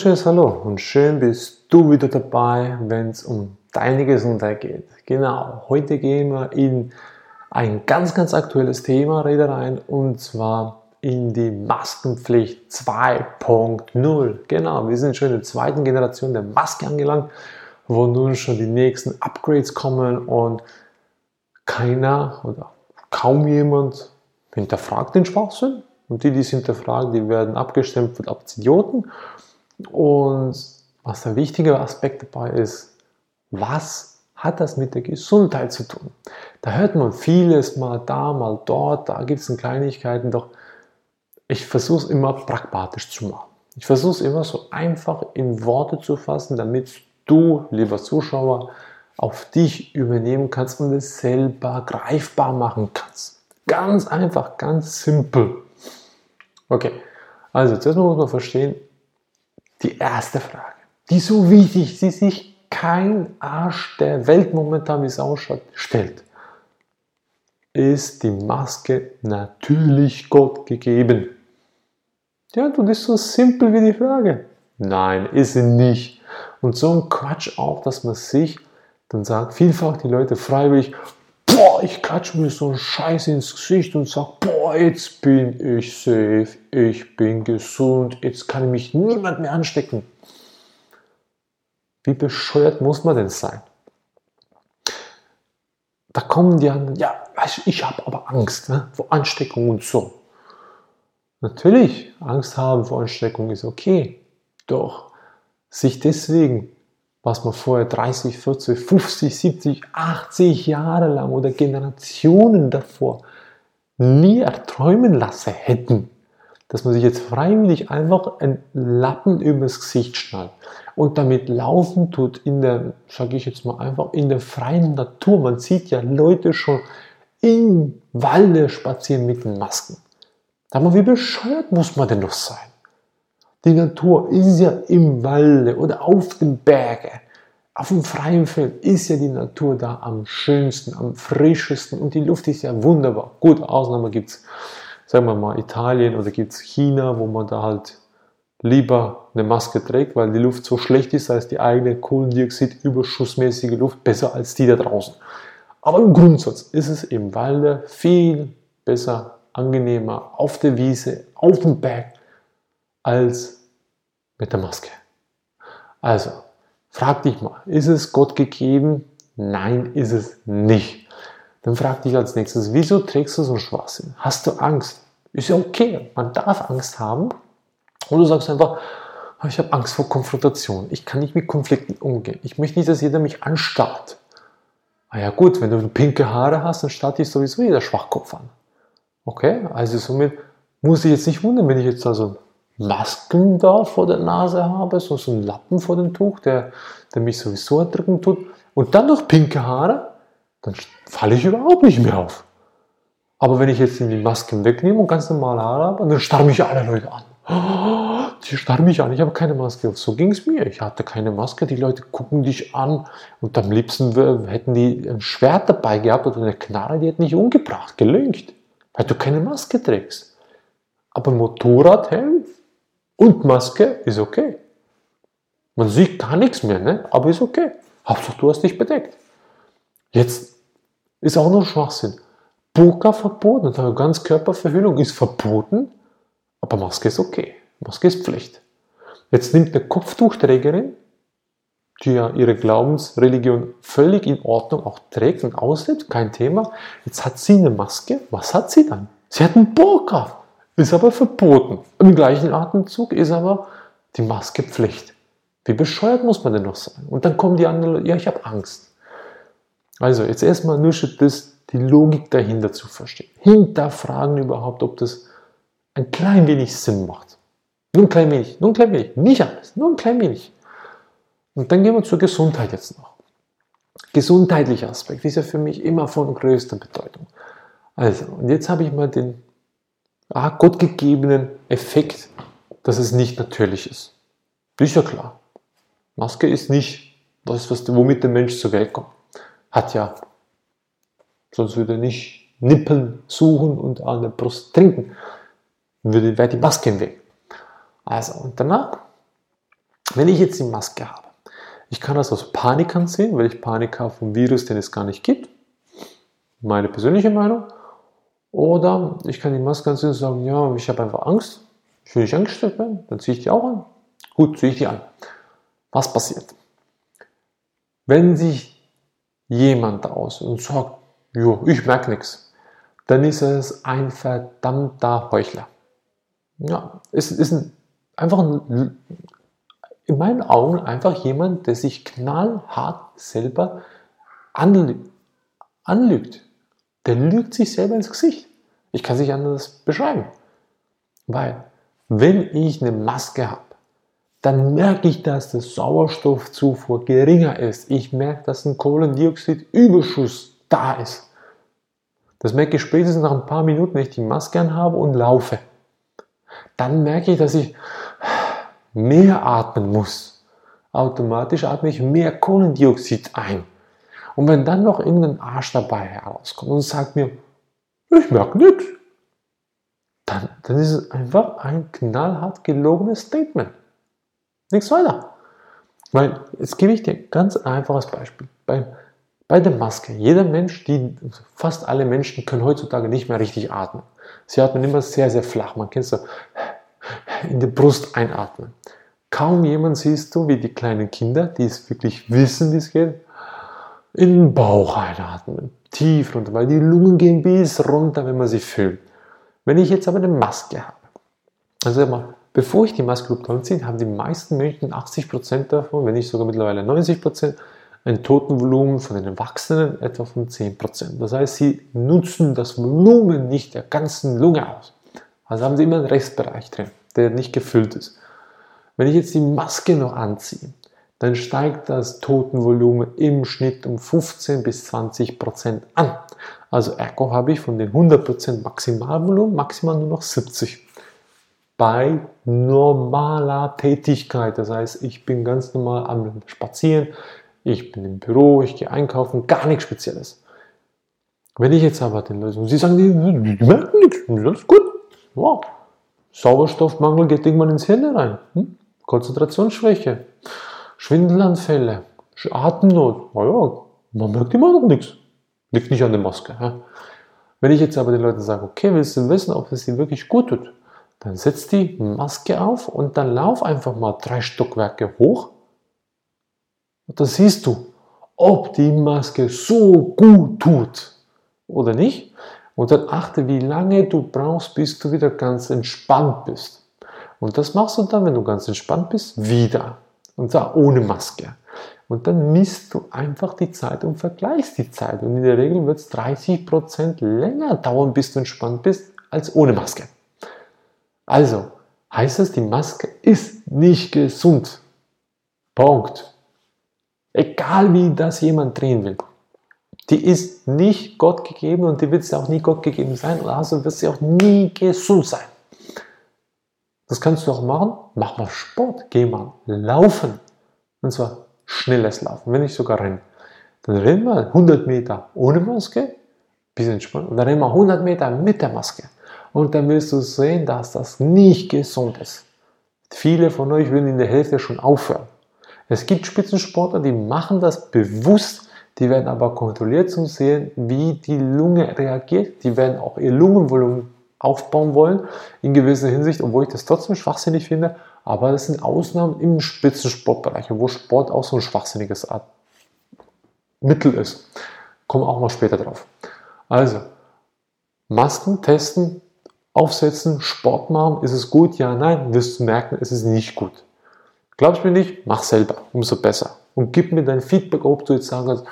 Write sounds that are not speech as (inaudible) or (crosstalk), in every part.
wunderschönes Hallo und schön bist du wieder dabei, wenn es um deine Gesundheit geht. Genau, heute gehen wir in ein ganz, ganz aktuelles Thema rein und zwar in die Maskenpflicht 2.0. Genau, wir sind schon in der zweiten Generation der Maske angelangt, wo nun schon die nächsten Upgrades kommen und keiner oder kaum jemand hinterfragt den Schwachsinn. Und die, die es hinterfragen, die werden abgestempelt als Idioten. Und was der wichtige Aspekt dabei ist, was hat das mit der Gesundheit zu tun? Da hört man vieles mal da, mal dort, da gibt es Kleinigkeiten, doch ich versuche es immer pragmatisch zu machen. Ich versuche es immer so einfach in Worte zu fassen, damit du, lieber Zuschauer, auf dich übernehmen kannst und es selber greifbar machen kannst. Ganz einfach, ganz simpel. Okay, also zuerst muss man verstehen, die erste Frage, die so wichtig, die sich kein Arsch der Welt momentan, wie es ausschaut, stellt. Ist die Maske natürlich Gott gegeben? Ja, du, das ist so simpel wie die Frage. Nein, ist sie nicht. Und so ein Quatsch auch, dass man sich dann sagt, vielfach die Leute freiwillig, boah, ich klatsche mir so einen Scheiß ins Gesicht und sage, boah, jetzt bin ich safe, ich bin gesund, jetzt kann mich niemand mehr anstecken. Wie bescheuert muss man denn sein? Da kommen die anderen, ja, ich habe aber Angst ne, vor Ansteckung und so. Natürlich, Angst haben vor Ansteckung ist okay. Doch sich deswegen was man vorher 30, 40, 50, 70, 80 Jahre lang oder Generationen davor nie erträumen lassen hätten, dass man sich jetzt freiwillig einfach einen Lappen übers Gesicht schnallt und damit laufen tut in der, sage ich jetzt mal einfach, in der freien Natur. Man sieht ja Leute schon im Walde spazieren mit den Masken. Da man, wie bescheuert muss man denn noch sein? Die Natur ist ja im Walde oder auf den Bergen. Auf dem freien Feld ist ja die Natur da am schönsten, am frischesten und die Luft ist ja wunderbar. Gut, Ausnahme gibt es, sagen wir mal, Italien oder gibt es China, wo man da halt lieber eine Maske trägt, weil die Luft so schlecht ist, als die eigene Kohlendioxid-überschussmäßige Luft besser als die da draußen. Aber im Grundsatz ist es im Walde viel besser, angenehmer auf der Wiese, auf dem Berg als mit der Maske. Also, frag dich mal, ist es Gott gegeben? Nein, ist es nicht. Dann frag dich als nächstes, wieso trägst du so einen Schwachsinn? Hast du Angst? Ist ja okay, man darf Angst haben. Und du sagst einfach, ah, ich habe Angst vor Konfrontation. Ich kann nicht mit Konflikten umgehen. Ich möchte nicht, dass jeder mich anstarrt. Ah ja gut, wenn du pinke Haare hast, dann starrt dich sowieso jeder Schwachkopf an. Okay, also somit muss ich jetzt nicht wundern, wenn ich jetzt da so Masken da vor der Nase habe, so, so einen Lappen vor dem Tuch, der, der mich sowieso erdrücken tut, und dann noch pinke Haare, dann falle ich überhaupt nicht mehr auf. Aber wenn ich jetzt die Masken wegnehme und ganz normale Haare habe, dann starren mich alle Leute an. Oh, (gasps) die starren mich an, ich habe keine Maske auf. So ging es mir. Ich hatte keine Maske, die Leute gucken dich an und am liebsten hätten die ein Schwert dabei gehabt oder eine Knarre, die hätten dich umgebracht, gelüncht, weil du keine Maske trägst. Aber Motorradhelm und Maske ist okay. Man sieht gar nichts mehr, ne? aber ist okay. Hauptsache du hast dich bedeckt. Jetzt ist auch noch Schwachsinn. Burka verboten, also Ganzkörperverhüllung ist verboten, aber Maske ist okay. Maske ist Pflicht. Jetzt nimmt eine Kopftuchträgerin, die ja ihre Glaubensreligion völlig in Ordnung auch trägt und auslebt, kein Thema. Jetzt hat sie eine Maske. Was hat sie dann? Sie hat einen Burka. Ist aber verboten. Im gleichen Atemzug ist aber die Maske Pflicht. Wie bescheuert muss man denn noch sein? Und dann kommen die anderen ja, ich habe Angst. Also, jetzt erstmal nur das, die Logik dahinter zu verstehen. Hinterfragen überhaupt, ob das ein klein wenig Sinn macht. Nur ein klein wenig, nur ein klein wenig, nicht alles, nur ein klein wenig. Und dann gehen wir zur Gesundheit jetzt noch. Gesundheitlicher Aspekt ist ja für mich immer von größter Bedeutung. Also, und jetzt habe ich mal den ah, gottgegebenen Effekt, dass es nicht natürlich ist. Ist ja klar. Maske ist nicht das, was, womit der Mensch zur Welt kommt. Hat ja, sonst würde er nicht Nippeln suchen und an der Brust trinken. Würde, die Maske im Weg. Also, und danach Wenn ich jetzt die Maske habe, ich kann das aus Panik ansehen, weil ich Panik habe vom Virus, den es gar nicht gibt. Meine persönliche Meinung. Oder ich kann die Maske ansehen und sagen, ja, ich habe einfach Angst. Ich will nicht angestellt werden, dann ziehe ich die auch an. Gut, ziehe ich die an. Was passiert? Wenn sich jemand aus und sagt, jo, ich merke nichts, dann ist es ein verdammter Heuchler. Ja, es ist ein, einfach ein, in meinen Augen einfach jemand, der sich knallhart selber anlügt. Der lügt sich selber ins Gesicht. Ich kann es nicht anders beschreiben. Weil, wenn ich eine Maske habe, dann merke ich, dass der Sauerstoffzufuhr geringer ist. Ich merke, dass ein Kohlendioxidüberschuss da ist. Das merke ich spätestens nach ein paar Minuten, wenn ich die Maske anhabe und laufe. Dann merke ich, dass ich mehr atmen muss. Automatisch atme ich mehr Kohlendioxid ein. Und wenn dann noch irgendein Arsch dabei herauskommt und sagt mir, ich merke nichts, dann, dann ist es einfach ein knallhart gelogenes Statement. Nichts weiter. Weil, jetzt gebe ich dir ein ganz einfaches Beispiel. Bei, bei der Maske, jeder Mensch, die, fast alle Menschen können heutzutage nicht mehr richtig atmen. Sie atmen immer sehr, sehr flach. Man kennt so in die Brust einatmen. Kaum jemand siehst du, wie die kleinen Kinder, die es wirklich wissen, wie es geht, in den Bauch einatmen. Tief runter, weil die Lungen gehen bis runter, wenn man sie füllt. Wenn ich jetzt aber eine Maske habe, also mal, Bevor ich die Maske anziehe, haben die meisten Menschen 80% davon, wenn nicht sogar mittlerweile 90%, ein Totenvolumen von den Erwachsenen etwa von 10%. Das heißt, sie nutzen das Volumen nicht der ganzen Lunge aus. Also haben sie immer einen Restbereich drin, der nicht gefüllt ist. Wenn ich jetzt die Maske noch anziehe, dann steigt das Totenvolumen im Schnitt um 15 bis 20% an. Also ergo habe ich von den 100% Maximalvolumen maximal nur noch 70 bei normaler Tätigkeit. Das heißt, ich bin ganz normal am Spazieren, ich bin im Büro, ich gehe einkaufen, gar nichts Spezielles. Wenn ich jetzt aber den Leuten, sie sagen, die, merken nichts, alles gut. Wow. Sauerstoffmangel geht irgendwann ins Hirn rein. Hm? Konzentrationsschwäche, Schwindelanfälle, Atemnot. Naja, man merkt immer noch nichts. Liegt nicht an der Maske. Ja? Wenn ich jetzt aber den Leuten sage, okay, willst du wissen, ob es ihnen wirklich gut tut? Dann setz die Maske auf und dann lauf einfach mal drei Stockwerke hoch. Und dann siehst du, ob die Maske so gut tut oder nicht. Und dann achte, wie lange du brauchst, bis du wieder ganz entspannt bist. Und das machst du dann, wenn du ganz entspannt bist, wieder. Und zwar ohne Maske. Und dann misst du einfach die Zeit und vergleichst die Zeit. Und in der Regel wird es 30% länger dauern, bis du entspannt bist, als ohne Maske. Also heißt es, die Maske ist nicht gesund. Punkt. Egal wie das jemand drehen will. Die ist nicht Gott gegeben und die wird sie auch nie Gott gegeben sein. Also wird sie auch nie gesund sein. Das kannst du auch machen. Mach mal Sport. Geh mal laufen. Und zwar schnelles Laufen, wenn nicht sogar rennen. Dann rennen wir 100 Meter ohne Maske, bisschen entspannt. Und dann rennen wir 100 Meter mit der Maske. Und dann wirst du sehen, dass das nicht gesund ist. Viele von euch würden in der Hälfte schon aufhören. Es gibt Spitzensportler, die machen das bewusst, die werden aber kontrolliert zu sehen, wie die Lunge reagiert. Die werden auch ihr Lungenvolumen aufbauen wollen, in gewisser Hinsicht, obwohl ich das trotzdem schwachsinnig finde. Aber das sind Ausnahmen im Spitzensportbereich, wo Sport auch so ein schwachsinniges Art Mittel ist. Kommen auch mal später drauf. Also, Masken testen, aufsetzen, Sport machen, ist es gut? Ja, nein, wirst du merken, es ist nicht gut. Glaubst du mir nicht? Mach selber, umso besser. Und gib mir dein Feedback, ob du jetzt sagen kannst,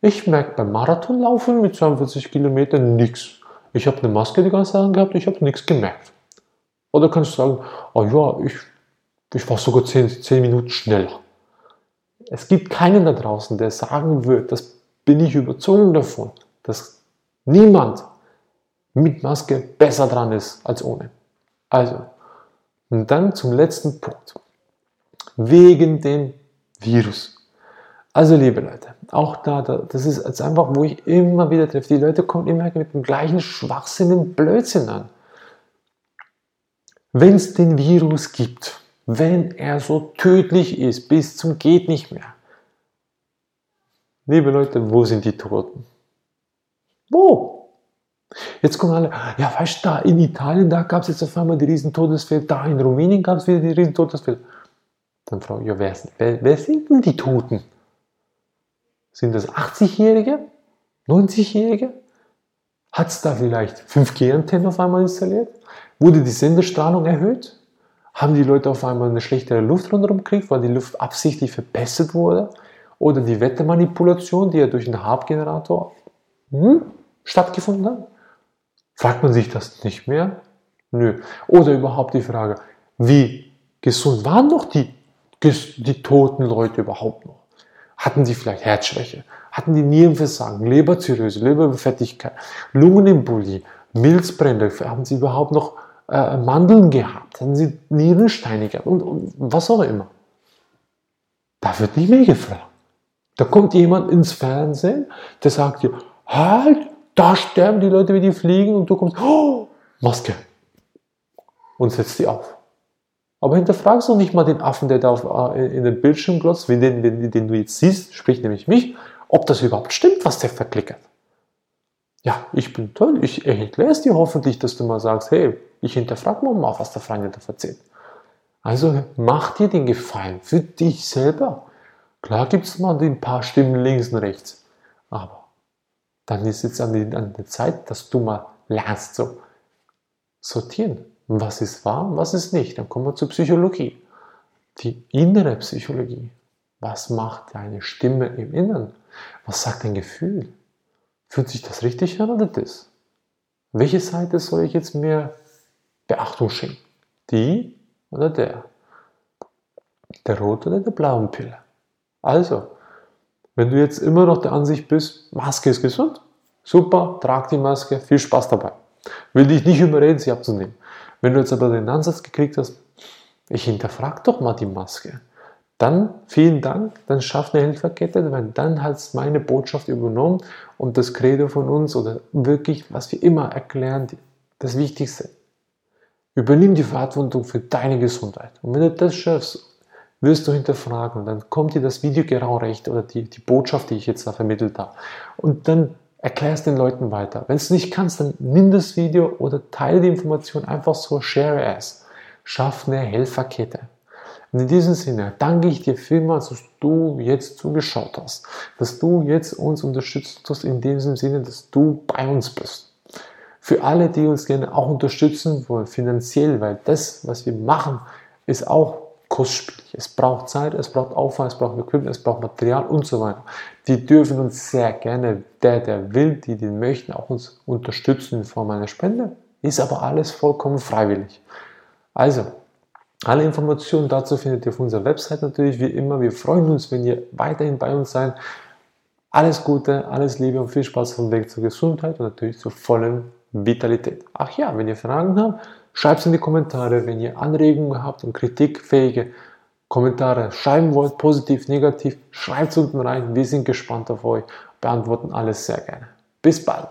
ich merke beim Marathonlaufen mit 42 Kilometern nichts. Ich habe eine Maske die ganze Zeit gehabt, ich habe nichts gemerkt. Oder kannst du sagen, oh ja, ich, ich war sogar 10, 10 Minuten schneller. Es gibt keinen da draußen, der sagen wird, das bin ich überzogen davon, dass niemand mit Maske besser dran ist als ohne. Also, und dann zum letzten Punkt. Wegen dem Virus. Also, liebe Leute, auch da, das ist jetzt einfach, wo ich immer wieder treffe. Die Leute kommen immer mit dem gleichen Schwachsinn und Blödsinn an. Wenn es den Virus gibt, wenn er so tödlich ist, bis zum geht nicht mehr. Liebe Leute, wo sind die Toten? Wo? Jetzt kommen alle, ja, weißt du, da in Italien, da gab es jetzt auf einmal die riesen Todesfälle, da in Rumänien gab es wieder die riesen Todesfälle. Dann frage ich, ja, wer, wer, wer sind denn die Toten? Sind das 80-Jährige? 90-Jährige? Hat es da vielleicht 5G-Antennen auf einmal installiert? Wurde die Senderstrahlung erhöht? Haben die Leute auf einmal eine schlechtere Luft rundherum gekriegt, weil die Luft absichtlich verbessert wurde? Oder die Wettermanipulation, die ja durch den Harp-Generator hm, stattgefunden hat? Fragt man sich das nicht mehr? Nö. Oder überhaupt die Frage, wie gesund waren doch die, die toten Leute überhaupt noch? Hatten sie vielleicht Herzschwäche? Hatten die Nierenversagen, Leberzirrhose, Leberfettigkeit, Lungenembolie, Milzbrände? Haben sie überhaupt noch äh, Mandeln gehabt? Hatten sie Nierensteine gehabt? Und, und was auch immer. Da wird nicht mehr gefragt. Da kommt jemand ins Fernsehen, der sagt dir, halt, da sterben die Leute wie die Fliegen und du kommst, oh, Maske. Und setzt die auf. Aber hinterfragst du nicht mal den Affen, der da auf, äh, in den Bildschirm glotzt, den, den, den du jetzt siehst, sprich nämlich mich, ob das überhaupt stimmt, was der verklickert. Ja, ich bin toll, ich erkläre es dir hoffentlich, dass du mal sagst, hey, ich hinterfrage mal, was der Freund da erzählt. Also mach dir den Gefallen für dich selber. Klar gibt es mal ein paar Stimmen links und rechts, aber dann ist es an, an der Zeit, dass du mal lernst zu sortieren. Was ist wahr und was ist nicht? Dann kommen wir zur Psychologie. Die innere Psychologie. Was macht deine Stimme im Inneren? Was sagt dein Gefühl? Fühlt sich das richtig an oder das? Welche Seite soll ich jetzt mehr Beachtung schenken? Die oder der? Der roten oder der blauen Pille? Also, wenn du jetzt immer noch der Ansicht bist, Maske ist gesund, super, trag die Maske, viel Spaß dabei. Will dich nicht überreden, sie abzunehmen. Wenn du jetzt aber den Ansatz gekriegt hast, ich hinterfrag doch mal die Maske, dann vielen Dank, dann schafft eine Helferkette, weil dann hat es meine Botschaft übernommen und das Credo von uns oder wirklich, was wir immer erklären, das Wichtigste. Übernimm die Verantwortung für deine Gesundheit. Und wenn du das schaffst, wirst du hinterfragen. Dann kommt dir das Video genau recht oder die, die Botschaft, die ich jetzt da vermittelt habe. Und dann erklärst den Leuten weiter. Wenn es nicht kannst, dann nimm das Video oder teile die Information einfach so, share es. Schaff eine Helferkette. Und in diesem Sinne danke ich dir vielmals, dass du jetzt zugeschaut hast, dass du jetzt uns unterstützt hast, in diesem Sinne, dass du bei uns bist. Für alle, die uns gerne auch unterstützen wollen, finanziell, weil das, was wir machen, ist auch kostspielig. Es braucht Zeit, es braucht Aufwand, es braucht Equipment, es braucht Material und so weiter. Die dürfen uns sehr gerne, der, der will, die den möchten, auch uns unterstützen in Form einer Spende. Ist aber alles vollkommen freiwillig. Also, alle Informationen dazu findet ihr auf unserer Website natürlich wie immer. Wir freuen uns, wenn ihr weiterhin bei uns seid. Alles Gute, alles Liebe und viel Spaß vom Weg zur Gesundheit und natürlich zur vollen Vitalität. Ach ja, wenn ihr Fragen habt, Schreibt es in die Kommentare, wenn ihr Anregungen habt und kritikfähige Kommentare schreiben wollt, positiv, negativ, schreibt es unten rein. Wir sind gespannt auf euch, beantworten alles sehr gerne. Bis bald.